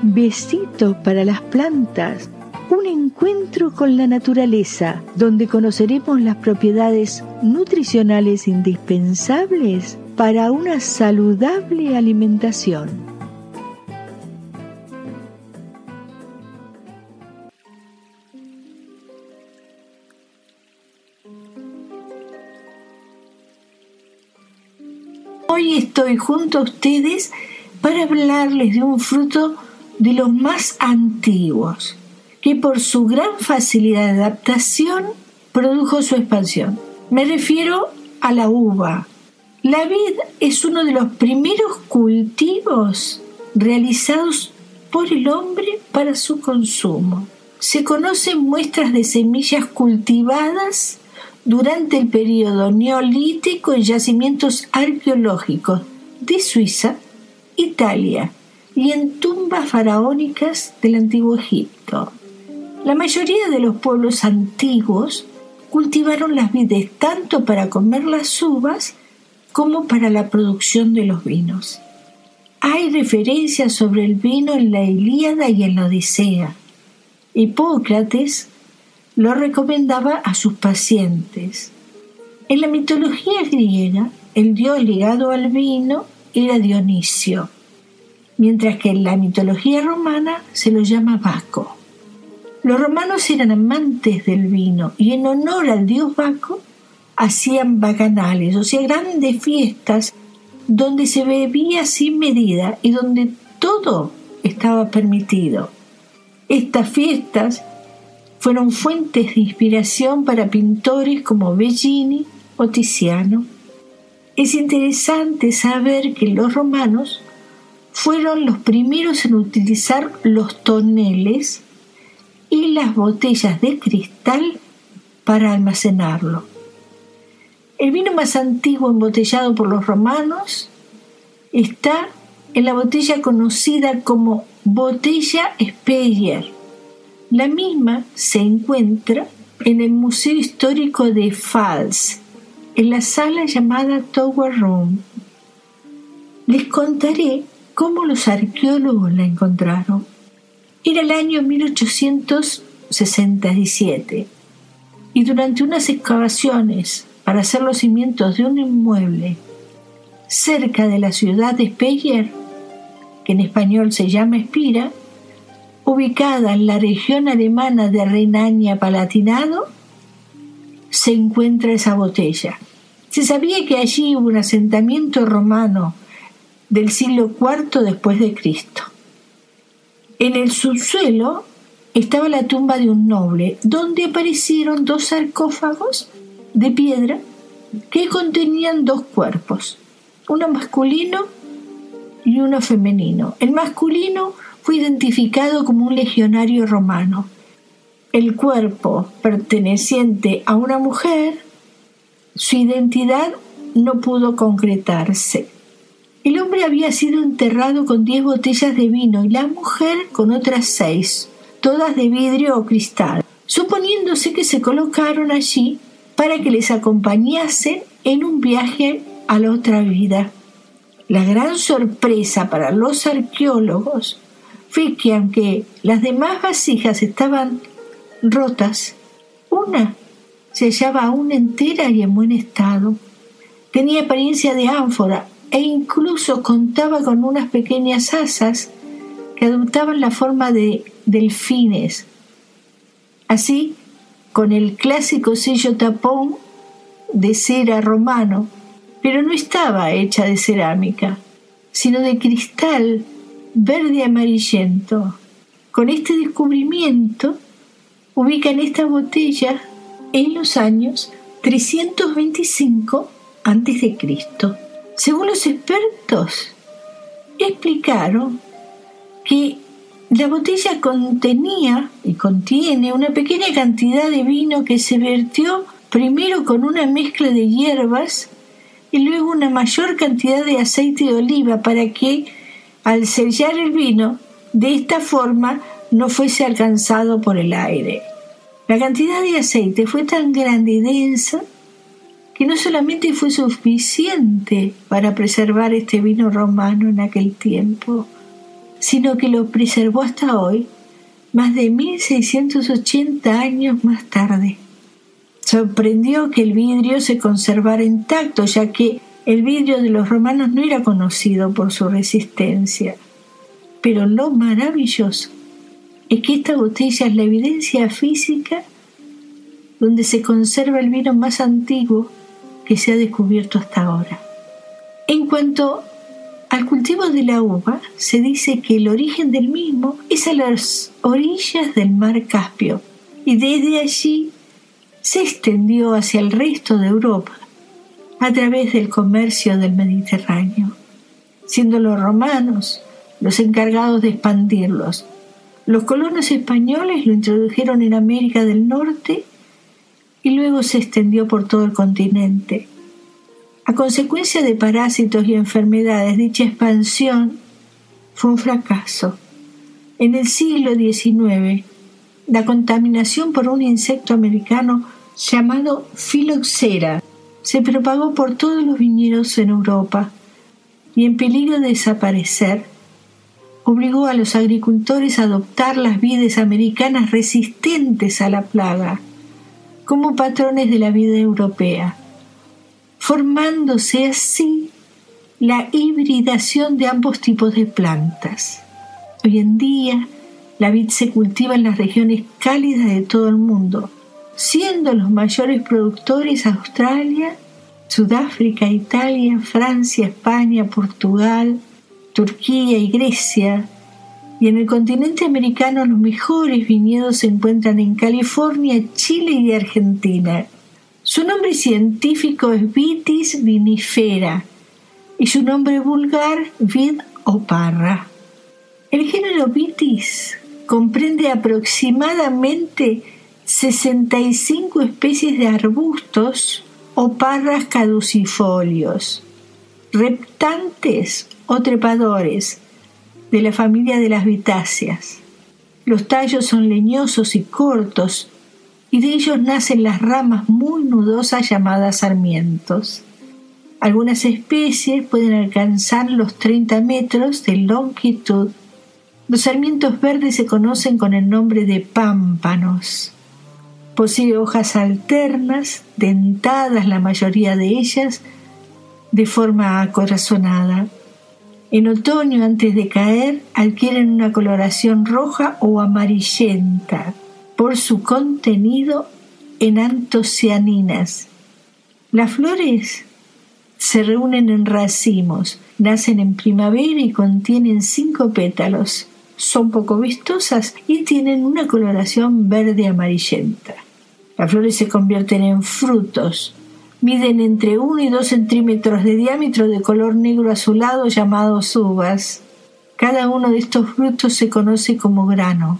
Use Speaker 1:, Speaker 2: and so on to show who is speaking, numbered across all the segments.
Speaker 1: Besito para las plantas, un encuentro con la naturaleza, donde conoceremos las propiedades nutricionales indispensables para una saludable alimentación. Hoy estoy junto a ustedes para hablarles de un fruto de los más antiguos, que por su gran facilidad de adaptación produjo su expansión. Me refiero a la uva. La vid es uno de los primeros cultivos realizados por el hombre para su consumo. Se conocen muestras de semillas cultivadas durante el periodo neolítico en yacimientos arqueológicos de Suiza, Italia y en tumbas faraónicas del antiguo Egipto. La mayoría de los pueblos antiguos cultivaron las vides tanto para comer las uvas como para la producción de los vinos. Hay referencias sobre el vino en la Ilíada y en la Odisea. Hipócrates lo recomendaba a sus pacientes. En la mitología griega, el dios ligado al vino era Dionisio, mientras que en la mitología romana se lo llama Baco. Los romanos eran amantes del vino y en honor al dios Baco hacían bacanales, o sea, grandes fiestas donde se bebía sin medida y donde todo estaba permitido. Estas fiestas fueron fuentes de inspiración para pintores como Bellini o Tiziano. Es interesante saber que los romanos fueron los primeros en utilizar los toneles y las botellas de cristal para almacenarlo. El vino más antiguo embotellado por los romanos está en la botella conocida como botella Speyer. La misma se encuentra en el Museo Histórico de Pfalz, en la sala llamada Tower Room. Les contaré cómo los arqueólogos la encontraron. Era el año 1867 y durante unas excavaciones para hacer los cimientos de un inmueble cerca de la ciudad de Speyer, que en español se llama Espira, ubicada en la región alemana de Renania-Palatinado, se encuentra esa botella. Se sabía que allí hubo un asentamiento romano del siglo IV después de Cristo. En el subsuelo estaba la tumba de un noble, donde aparecieron dos sarcófagos de piedra que contenían dos cuerpos, uno masculino y uno femenino. El masculino fue identificado como un legionario romano. El cuerpo perteneciente a una mujer, su identidad no pudo concretarse. El hombre había sido enterrado con diez botellas de vino y la mujer con otras seis, todas de vidrio o cristal, suponiéndose que se colocaron allí para que les acompañasen en un viaje a la otra vida. La gran sorpresa para los arqueólogos fue que aunque las demás vasijas estaban rotas, una se hallaba aún entera y en buen estado. Tenía apariencia de ánfora e incluso contaba con unas pequeñas asas que adoptaban la forma de delfines. Así con el clásico sello tapón de cera romano, pero no estaba hecha de cerámica, sino de cristal verde amarillento. Con este descubrimiento ubican esta botella en los años 325 a.C. Según los expertos, explicaron que la botella contenía y contiene una pequeña cantidad de vino que se vertió primero con una mezcla de hierbas y luego una mayor cantidad de aceite de oliva para que al sellar el vino de esta forma no fuese alcanzado por el aire. La cantidad de aceite fue tan grande y densa que no solamente fue suficiente para preservar este vino romano en aquel tiempo, sino que lo preservó hasta hoy, más de 1680 años más tarde. Sorprendió que el vidrio se conservara intacto, ya que el vidrio de los romanos no era conocido por su resistencia. Pero lo maravilloso es que esta botella es la evidencia física donde se conserva el vino más antiguo que se ha descubierto hasta ahora. En cuanto al cultivo de la uva, se dice que el origen del mismo es a las orillas del mar Caspio y desde allí se extendió hacia el resto de Europa a través del comercio del Mediterráneo, siendo los romanos los encargados de expandirlos. Los colonos españoles lo introdujeron en América del Norte y luego se extendió por todo el continente. A consecuencia de parásitos y enfermedades, dicha expansión fue un fracaso. En el siglo XIX, la contaminación por un insecto americano llamado filoxera se propagó por todos los viñedos en Europa y en peligro de desaparecer, obligó a los agricultores a adoptar las vides americanas resistentes a la plaga como patrones de la vida europea formándose así la hibridación de ambos tipos de plantas. Hoy en día, la vid se cultiva en las regiones cálidas de todo el mundo, siendo los mayores productores Australia, Sudáfrica, Italia, Francia, España, Portugal, Turquía y Grecia, y en el continente americano los mejores viñedos se encuentran en California, Chile y Argentina, su nombre científico es Vitis vinifera y su nombre vulgar Vid o parra. El género Vitis comprende aproximadamente 65 especies de arbustos o parras caducifolios, reptantes o trepadores de la familia de las vitáceas. Los tallos son leñosos y cortos, y de ellos nacen las ramas muy nudosas llamadas sarmientos. Algunas especies pueden alcanzar los 30 metros de longitud. Los sarmientos verdes se conocen con el nombre de pámpanos. Posee hojas alternas, dentadas la mayoría de ellas, de forma acorazonada. En otoño, antes de caer, adquieren una coloración roja o amarillenta por su contenido en antocianinas. Las flores se reúnen en racimos, nacen en primavera y contienen cinco pétalos. Son poco vistosas y tienen una coloración verde amarillenta. Las flores se convierten en frutos. Miden entre 1 y 2 centímetros de diámetro de color negro azulado llamados uvas. Cada uno de estos frutos se conoce como grano.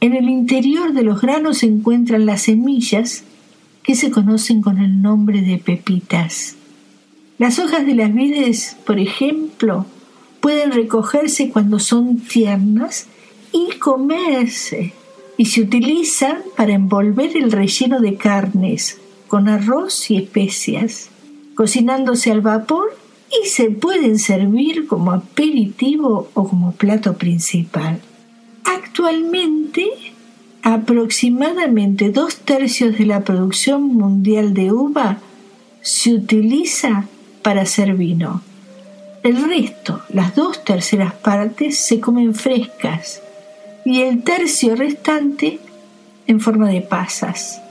Speaker 1: En el interior de los granos se encuentran las semillas que se conocen con el nombre de pepitas. Las hojas de las vides, por ejemplo, pueden recogerse cuando son tiernas y comerse y se utilizan para envolver el relleno de carnes con arroz y especias, cocinándose al vapor y se pueden servir como aperitivo o como plato principal. Actualmente, aproximadamente dos tercios de la producción mundial de uva se utiliza para hacer vino. El resto, las dos terceras partes, se comen frescas y el tercio restante en forma de pasas.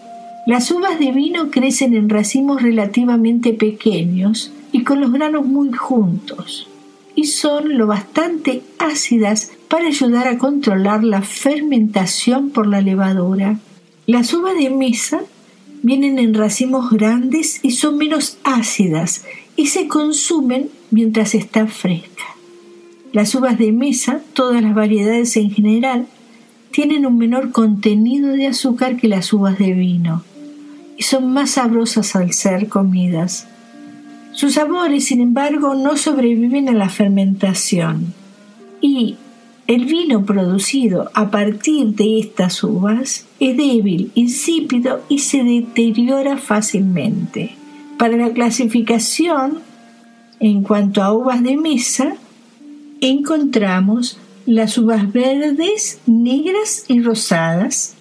Speaker 1: Las uvas de vino crecen en racimos relativamente pequeños y con los granos muy juntos y son lo bastante ácidas para ayudar a controlar la fermentación por la levadura. Las uvas de mesa vienen en racimos grandes y son menos ácidas y se consumen mientras está fresca. Las uvas de mesa, todas las variedades en general, tienen un menor contenido de azúcar que las uvas de vino son más sabrosas al ser comidas. Sus sabores, sin embargo, no sobreviven a la fermentación y el vino producido a partir de estas uvas es débil, insípido y se deteriora fácilmente. Para la clasificación, en cuanto a uvas de mesa, encontramos las uvas verdes, negras y rosadas.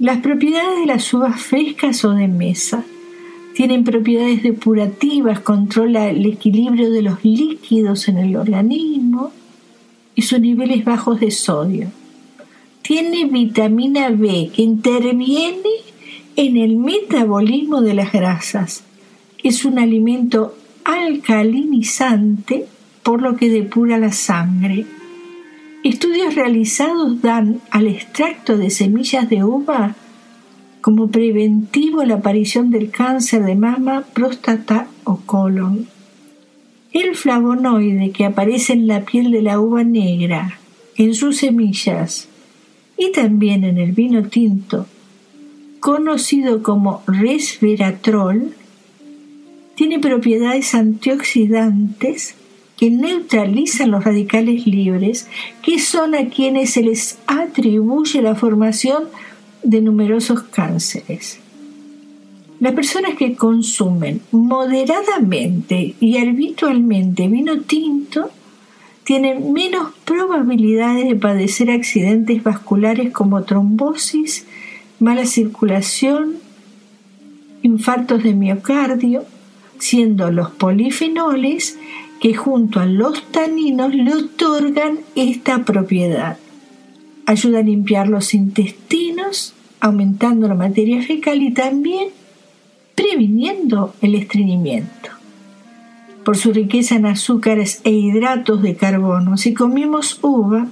Speaker 1: Las propiedades de las uvas frescas o de mesa tienen propiedades depurativas, controla el equilibrio de los líquidos en el organismo y sus niveles bajos de sodio. Tiene vitamina B que interviene en el metabolismo de las grasas. Es un alimento alcalinizante por lo que depura la sangre. Estudios realizados dan al extracto de semillas de uva como preventivo la aparición del cáncer de mama, próstata o colon. El flavonoide que aparece en la piel de la uva negra, en sus semillas y también en el vino tinto, conocido como resveratrol, tiene propiedades antioxidantes que neutralizan los radicales libres, que son a quienes se les atribuye la formación de numerosos cánceres. Las personas que consumen moderadamente y habitualmente vino tinto tienen menos probabilidades de padecer accidentes vasculares como trombosis, mala circulación, infartos de miocardio, siendo los polifenoles que junto a los taninos le otorgan esta propiedad. Ayuda a limpiar los intestinos, aumentando la materia fecal y también previniendo el estreñimiento. Por su riqueza en azúcares e hidratos de carbono, si comemos uva,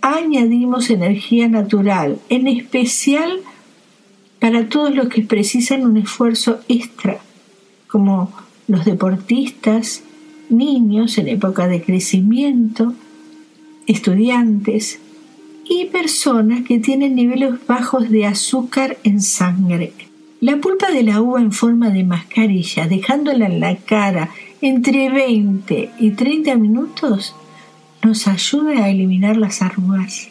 Speaker 1: añadimos energía natural, en especial para todos los que precisan un esfuerzo extra, como los deportistas, niños en época de crecimiento, estudiantes, y personas que tienen niveles bajos de azúcar en sangre. La pulpa de la uva en forma de mascarilla, dejándola en la cara entre 20 y 30 minutos, nos ayuda a eliminar las arrugas.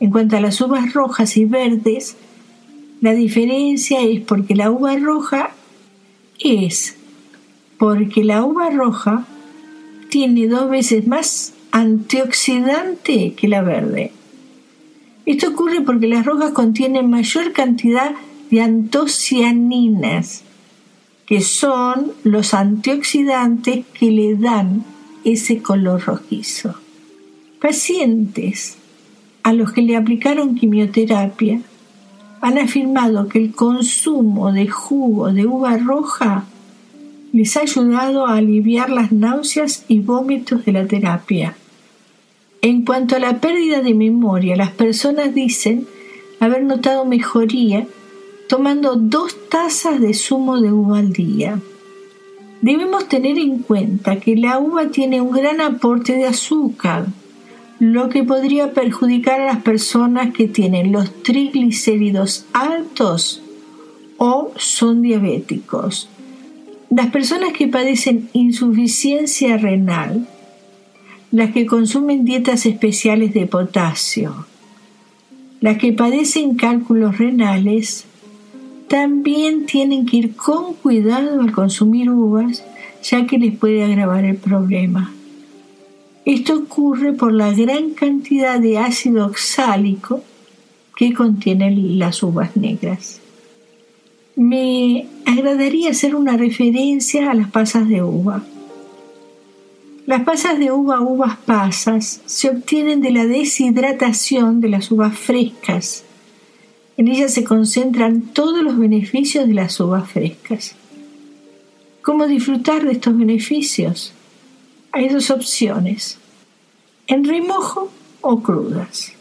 Speaker 1: En cuanto a las uvas rojas y verdes, la diferencia es porque la uva roja es porque la uva roja tiene dos veces más antioxidante que la verde. Esto ocurre porque las rojas contienen mayor cantidad de antocianinas, que son los antioxidantes que le dan ese color rojizo. Pacientes a los que le aplicaron quimioterapia han afirmado que el consumo de jugo de uva roja les ha ayudado a aliviar las náuseas y vómitos de la terapia. En cuanto a la pérdida de memoria, las personas dicen haber notado mejoría tomando dos tazas de zumo de uva al día. Debemos tener en cuenta que la uva tiene un gran aporte de azúcar, lo que podría perjudicar a las personas que tienen los triglicéridos altos o son diabéticos. Las personas que padecen insuficiencia renal las que consumen dietas especiales de potasio, las que padecen cálculos renales, también tienen que ir con cuidado al consumir uvas, ya que les puede agravar el problema. Esto ocurre por la gran cantidad de ácido oxálico que contienen las uvas negras. Me agradaría hacer una referencia a las pasas de uva. Las pasas de uva, uvas pasas, se obtienen de la deshidratación de las uvas frescas. En ellas se concentran todos los beneficios de las uvas frescas. ¿Cómo disfrutar de estos beneficios? Hay dos opciones, en remojo o crudas.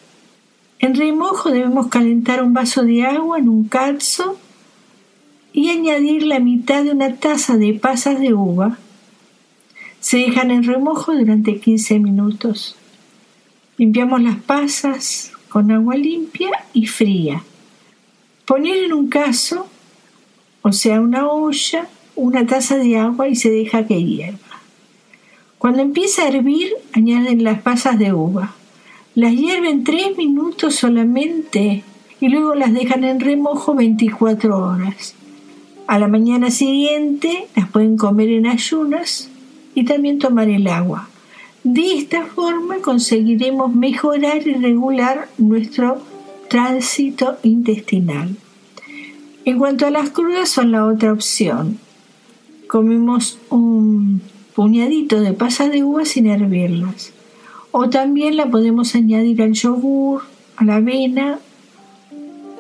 Speaker 1: En remojo debemos calentar un vaso de agua en un calzo y añadir la mitad de una taza de pasas de uva se dejan en remojo durante 15 minutos. Limpiamos las pasas con agua limpia y fría. Poner en un caso, o sea, una olla, una taza de agua y se deja que hierva. Cuando empieza a hervir, añaden las pasas de uva. Las hierven 3 minutos solamente y luego las dejan en remojo 24 horas. A la mañana siguiente las pueden comer en ayunas y también tomar el agua. De esta forma conseguiremos mejorar y regular nuestro tránsito intestinal. En cuanto a las crudas son la otra opción. Comemos un puñadito de pasas de uva sin hervirlas. O también la podemos añadir al yogur, a la avena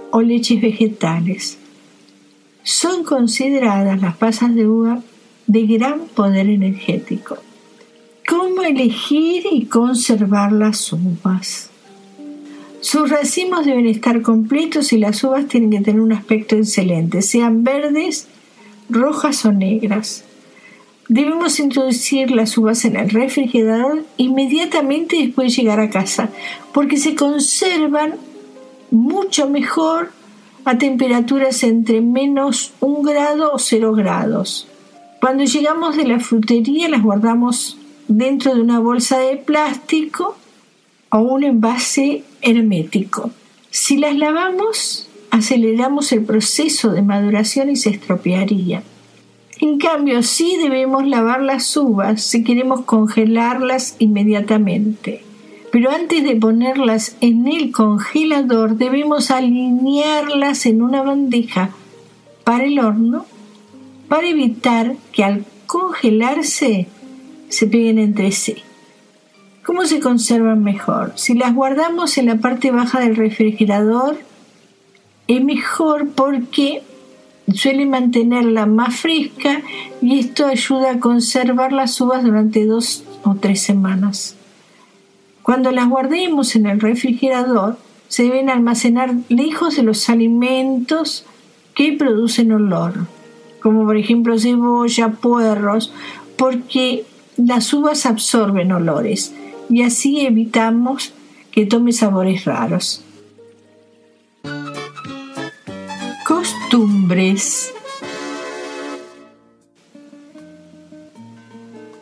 Speaker 1: o leches vegetales. Son consideradas las pasas de uva de gran poder energético. ¿Cómo elegir y conservar las uvas? Sus racimos deben estar completos y las uvas tienen que tener un aspecto excelente, sean verdes, rojas o negras. Debemos introducir las uvas en el refrigerador inmediatamente después de llegar a casa, porque se conservan mucho mejor a temperaturas entre menos un grado o cero grados. Cuando llegamos de la frutería las guardamos dentro de una bolsa de plástico o un envase hermético. Si las lavamos, aceleramos el proceso de maduración y se estropearía. En cambio, sí debemos lavar las uvas si queremos congelarlas inmediatamente. Pero antes de ponerlas en el congelador debemos alinearlas en una bandeja para el horno para evitar que al congelarse se peguen entre sí. ¿Cómo se conservan mejor? Si las guardamos en la parte baja del refrigerador, es mejor porque suele mantenerla más fresca y esto ayuda a conservar las uvas durante dos o tres semanas. Cuando las guardemos en el refrigerador, se deben almacenar lejos de los alimentos que producen olor, como por ejemplo cebolla, puerros, porque las uvas absorben olores y así evitamos que tome sabores raros. Costumbres.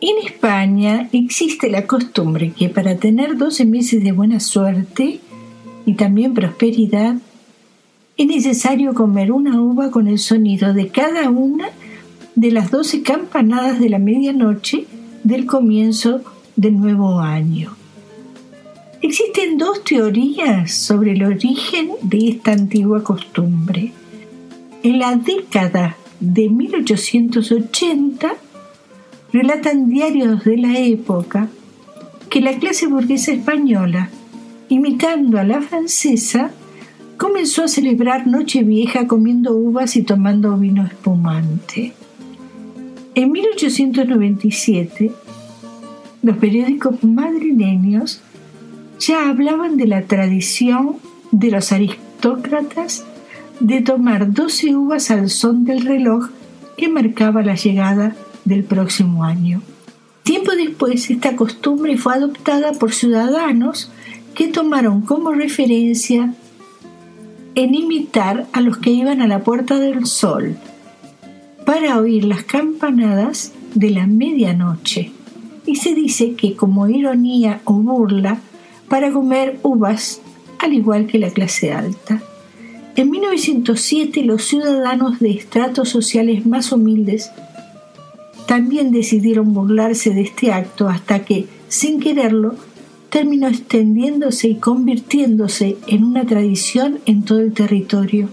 Speaker 1: En España existe la costumbre que para tener 12 meses de buena suerte y también prosperidad, es necesario comer una uva con el sonido de cada una de las 12 campanadas de la medianoche del comienzo del nuevo año. Existen dos teorías sobre el origen de esta antigua costumbre. En la década de 1880, relatan diarios de la época que la clase burguesa española, imitando a la francesa, comenzó a celebrar Nochevieja comiendo uvas y tomando vino espumante. En 1897, los periódicos madrileños ya hablaban de la tradición de los aristócratas de tomar 12 uvas al son del reloj que marcaba la llegada del próximo año. Tiempo después, esta costumbre fue adoptada por ciudadanos que tomaron como referencia en imitar a los que iban a la Puerta del Sol para oír las campanadas de la medianoche. Y se dice que como ironía o burla, para comer uvas, al igual que la clase alta. En 1907 los ciudadanos de estratos sociales más humildes también decidieron burlarse de este acto hasta que, sin quererlo, terminó extendiéndose y convirtiéndose en una tradición en todo el territorio.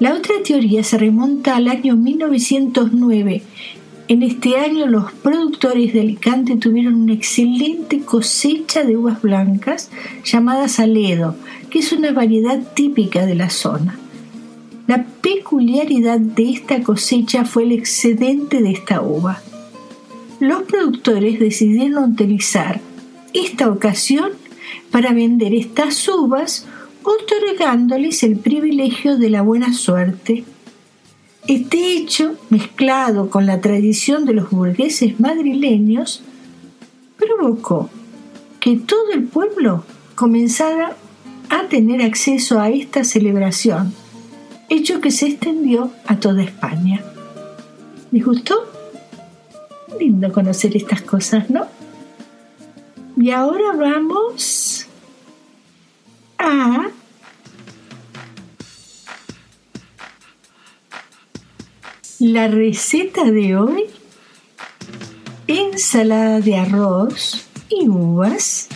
Speaker 1: La otra teoría se remonta al año 1909. En este año los productores de Alicante tuvieron una excelente cosecha de uvas blancas llamadas Aledo, que es una variedad típica de la zona. La peculiaridad de esta cosecha fue el excedente de esta uva. Los productores decidieron utilizar esta ocasión para vender estas uvas otorgándoles el privilegio de la buena suerte. Este hecho, mezclado con la tradición de los burgueses madrileños, provocó que todo el pueblo comenzara a tener acceso a esta celebración, hecho que se extendió a toda España. ¿Les gustó? Lindo conocer estas cosas, ¿no? Y ahora vamos a la receta de hoy ensalada de arroz y uvas.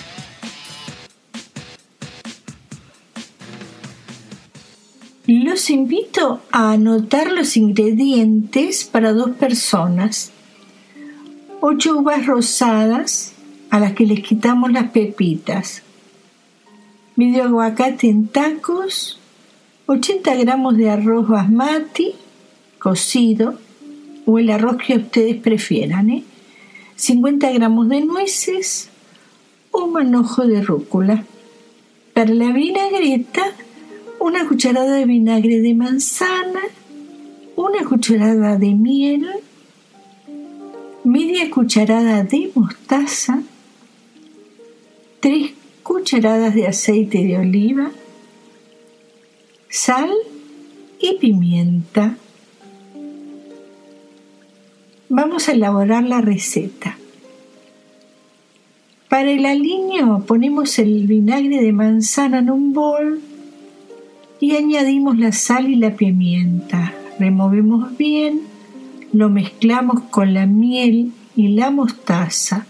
Speaker 1: Los invito a anotar los ingredientes para dos personas. Ocho uvas rosadas a las que les quitamos las pepitas. Medio aguacate en tacos. 80 gramos de arroz basmati cocido o el arroz que ustedes prefieran. 50 ¿eh? gramos de nueces. Un manojo de rúcula. Para la vinagreta una cucharada de vinagre de manzana, una cucharada de miel, media cucharada de mostaza, tres cucharadas de aceite de oliva, sal y pimienta. Vamos a elaborar la receta. Para el aliño ponemos el vinagre de manzana en un bol y añadimos la sal y la pimienta. Removemos bien, lo mezclamos con la miel y la mostaza.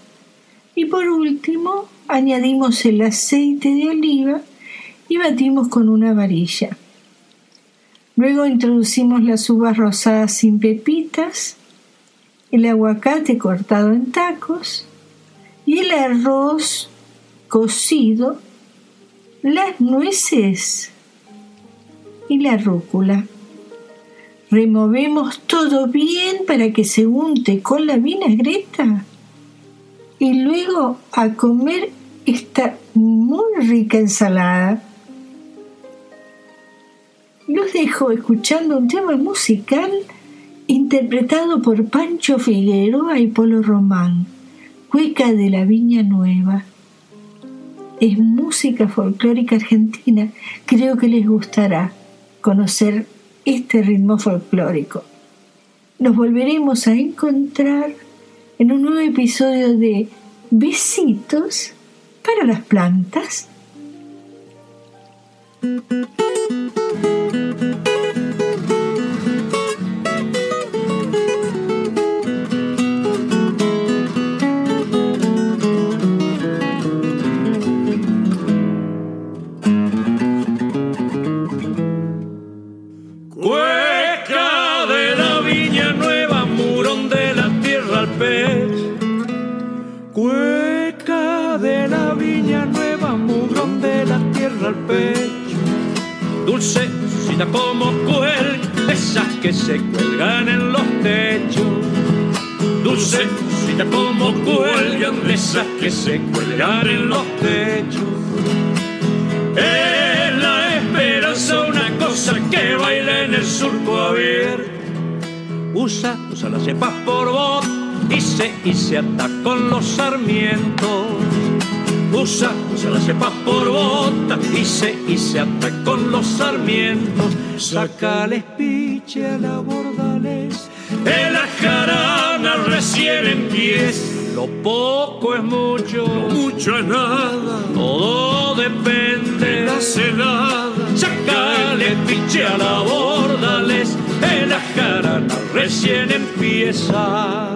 Speaker 1: Y por último, añadimos el aceite de oliva y batimos con una varilla. Luego introducimos las uvas rosadas sin pepitas, el aguacate cortado en tacos y el arroz cocido, las nueces y la rúcula. Removemos todo bien para que se unte con la vinagreta y luego a comer esta muy rica ensalada. Los dejo escuchando un tema musical interpretado por Pancho Figueroa y Polo Román, Cueca de la Viña Nueva. Es música folclórica argentina, creo que les gustará conocer este ritmo folclórico. Nos volveremos a encontrar en un nuevo episodio de Besitos para las plantas.
Speaker 2: Que se cuelgan en los techos. Es la esperanza una cosa que baila en el surco abierto. Usa, usa la cepa por voz se, y se ata con los sarmientos usa, se la sepa por bota se, y se ata con los sarmientos. Sácales piche a la bordales, en la jarana recién en pies. Lo poco es mucho, lo mucho es nada, todo depende de la celada. Sácale piche a la bordales, en la jarana recién empieza.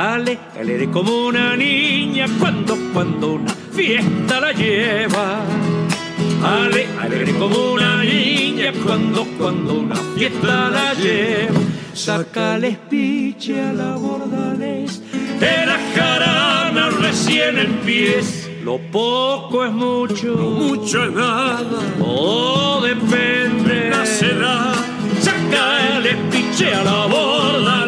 Speaker 2: Ale, alegre como una niña cuando, cuando una fiesta la lleva. Ale, alegre como una niña cuando, cuando una fiesta la lleva. Sácales piche a la bordales, de la jarana recién en pies. Lo poco es mucho, lo mucho es nada, todo depende de la edad. eche a la borda,